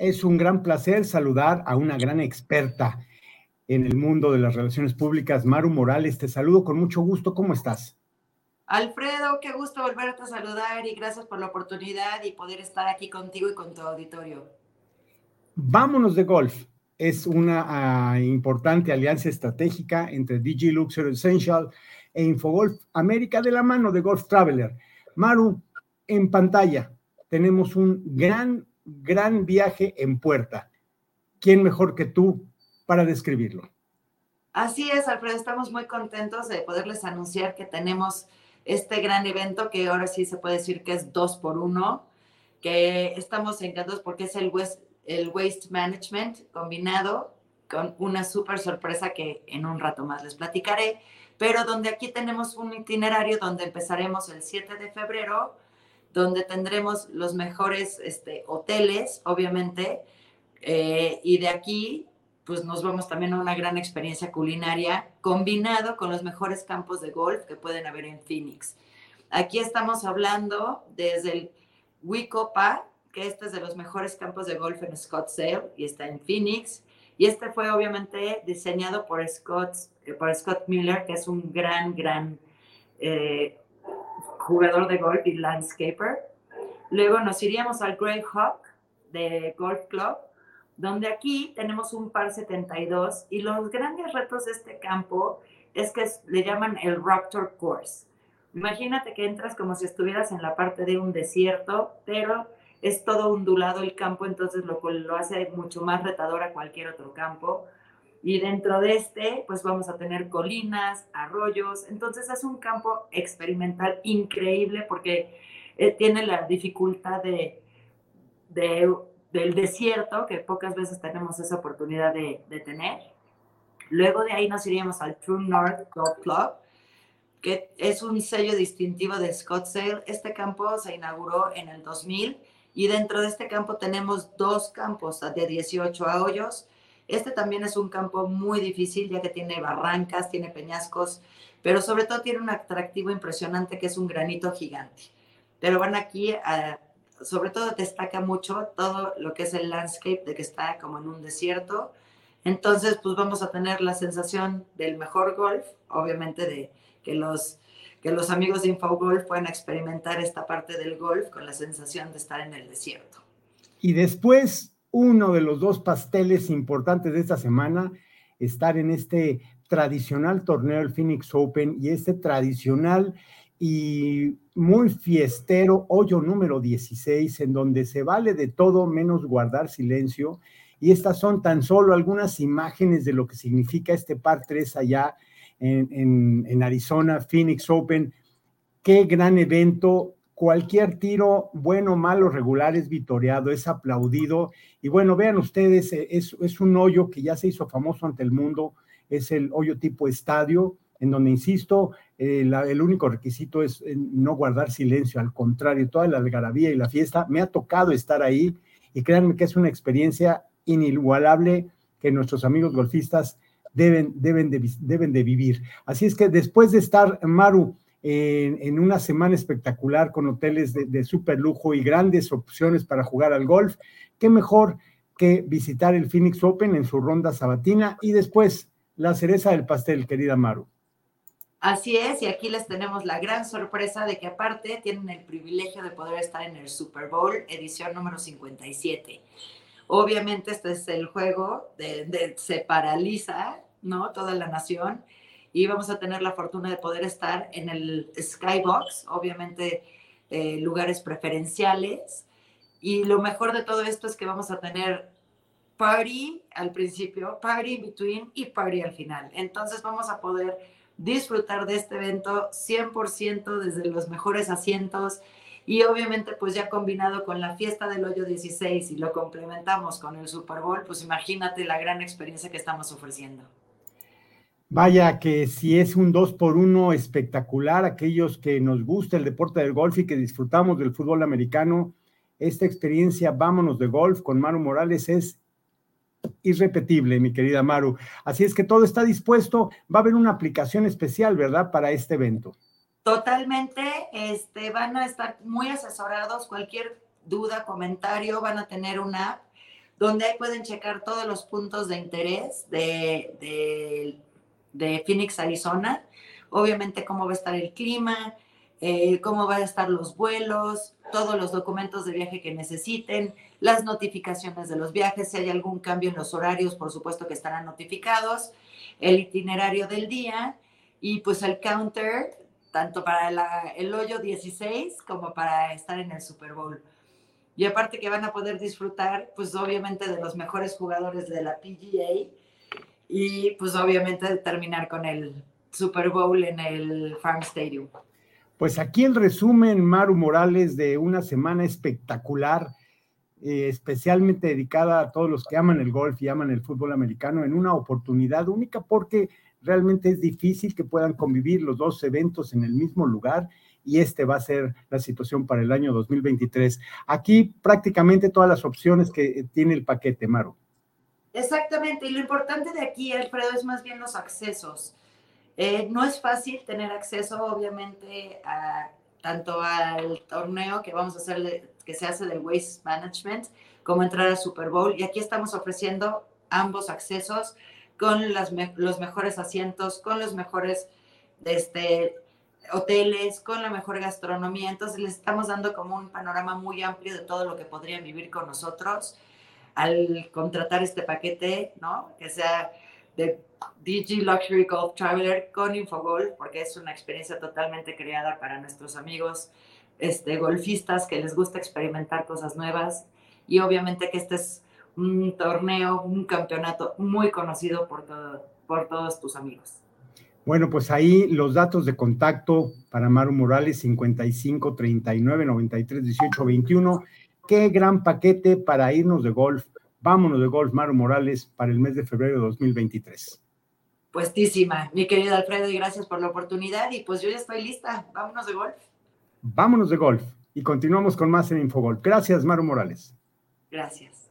Es un gran placer saludar a una gran experta en el mundo de las relaciones públicas, Maru Morales. Te saludo con mucho gusto. ¿Cómo estás? Alfredo, qué gusto volverte a saludar y gracias por la oportunidad y poder estar aquí contigo y con tu auditorio. Vámonos de golf. Es una ah, importante alianza estratégica entre DG Luxury Essential e Infogolf América de la mano de Golf Traveler. Maru, en pantalla tenemos un gran gran viaje en puerta. ¿Quién mejor que tú para describirlo? Así es, Alfredo, estamos muy contentos de poderles anunciar que tenemos este gran evento que ahora sí se puede decir que es dos por uno, que estamos encantados porque es el, Waste Management combinado con una súper sorpresa que en un rato más les platicaré, pero donde aquí tenemos un itinerario donde empezaremos el 7 de febrero donde tendremos los mejores este, hoteles, obviamente, eh, y de aquí pues nos vamos también a una gran experiencia culinaria combinado con los mejores campos de golf que pueden haber en Phoenix. Aquí estamos hablando desde el Wicopa, que este es de los mejores campos de golf en Scottsdale y está en Phoenix. Y este fue obviamente diseñado por Scott, por Scott Miller, que es un gran, gran eh, jugador de golf y landscaper. Luego nos iríamos al Grey Hawk de Golf Club, donde aquí tenemos un par 72 y los grandes retos de este campo es que le llaman el Raptor Course. Imagínate que entras como si estuvieras en la parte de un desierto, pero es todo ondulado el campo, entonces lo, lo hace mucho más retador a cualquier otro campo. Y dentro de este, pues vamos a tener colinas, arroyos. Entonces es un campo experimental increíble porque eh, tiene la dificultad de, del desierto, que pocas veces tenemos esa oportunidad de, de, tener. Luego de ahí nos iríamos al True North Golf Club, que es un sello distintivo de Scottsdale. Este campo se inauguró en el 2000 y dentro de este campo tenemos dos campos de 18 hoyos este también es un campo muy difícil ya que tiene barrancas, tiene peñascos, pero sobre todo tiene un atractivo impresionante que es un granito gigante. Pero van aquí, sobre todo destaca mucho todo lo que es el landscape de que está como en un desierto. Entonces, pues vamos a tener la sensación del mejor golf, obviamente de que los, que los amigos de InfoGolf puedan experimentar esta parte del golf con la sensación de estar en el desierto. Y después uno de los dos pasteles importantes de esta semana, estar en este tradicional torneo el Phoenix Open y este tradicional y muy fiestero hoyo número 16, en donde se vale de todo menos guardar silencio. Y estas son tan solo algunas imágenes de lo que significa este par 3 allá en, en Arizona, Phoenix Open. Qué gran evento, cualquier tiro, bueno, malo, regular, es vitoreado, es aplaudido. Y bueno, vean ustedes, eh, es, es, un hoyo que ya se hizo famoso ante el mundo, es el hoyo tipo estadio, en donde, insisto, eh, el único requisito es eh, no guardar silencio, al contrario, toda la algarabía y la fiesta, me ha tocado estar ahí y créanme que es una experiencia inigualable que nuestros amigos golfistas deben, deben, de, deben de vivir. Así es que después de estar, Maru, en, una semana espectacular con hoteles de, super lujo y grandes opciones para jugar al golf. ¿Qué mejor que visitar el Phoenix Open en su ronda sabatina y después la cereza del pastel, querida Maru? Así es, y aquí les tenemos la gran sorpresa de que aparte tienen el privilegio de poder estar en el Super Bowl edición número 57. Obviamente este es el juego de se paraliza, ¿no? Toda la nación y vamos a tener la fortuna de poder estar en el Skybox, obviamente eh, lugares preferenciales. Y lo mejor de todo esto es que vamos a tener party al principio, party in between y party al final. Entonces vamos a poder disfrutar de este evento 100% desde los mejores asientos y obviamente pues ya combinado con la fiesta del hoyo 16 y lo complementamos con el Super Bowl, pues imagínate la gran experiencia que estamos ofreciendo. Vaya que si es un dos por uno espectacular, aquellos que nos gusta el deporte del golf y que disfrutamos del fútbol americano, esta experiencia Vámonos de Golf con Maru Morales es irrepetible, mi querida Maru. Así es que todo está dispuesto. Va a haber una aplicación especial, ¿verdad?, para este evento. Totalmente, este, van a estar muy asesorados. Cualquier duda, comentario, van a tener una app donde ahí pueden checar todos los puntos de interés de, de Phoenix, Arizona. Obviamente cómo va a estar el clima, eh, cómo van a estar los vuelos, todos los documentos de viaje que necesiten, las notificaciones de los viajes, si hay algún cambio en los horarios, por supuesto que estarán notificados, el itinerario del día y pues el counter, tanto para el hoyo 16 como para estar en el Super Bowl. Y aparte que van a poder disfrutar, pues obviamente de los mejores jugadores de la PGA y pues obviamente terminar con el Super Bowl en el Farm Stadium. Pues aquí el resumen, Maru Morales, de una semana espectacular, eh, especialmente dedicada a todos los que aman el golf y aman el fútbol americano, en una oportunidad única porque realmente es difícil que puedan convivir los dos eventos en el mismo lugar y este va a ser la situación para el año 2023. Aquí prácticamente todas las opciones que tiene el paquete, Maru. Exactamente, y lo importante de aquí, Alfredo, es más bien los accesos. Eh, no es fácil tener acceso, obviamente, a, tanto al torneo que vamos a hacer, que se hace del Waste Management, como entrar al Super Bowl. Y aquí estamos ofreciendo ambos accesos con los mejores asientos, con los mejores este, hoteles, con la mejor gastronomía. Entonces les estamos dando como un panorama muy amplio de todo lo que podrían vivir con nosotros al contratar este paquete, ¿no? Que sea de DG Luxury Golf Traveler con Infogolf, porque es una experiencia totalmente creada para nuestros amigos este, golfistas que les gusta experimentar cosas nuevas. Y obviamente que este es un torneo, un campeonato muy conocido por, todo, por todos tus amigos. Bueno, pues ahí los datos de contacto para Maru Morales, 55 39 93 18 21. Qué gran paquete para irnos de golf Vámonos de golf, Maru Morales, para el mes de febrero de 2023. Puestísima, mi querido Alfredo, y gracias por la oportunidad. Y pues yo ya estoy lista. Vámonos de golf. Vámonos de golf. Y continuamos con más en Infogolf. Gracias, Maru Morales. Gracias.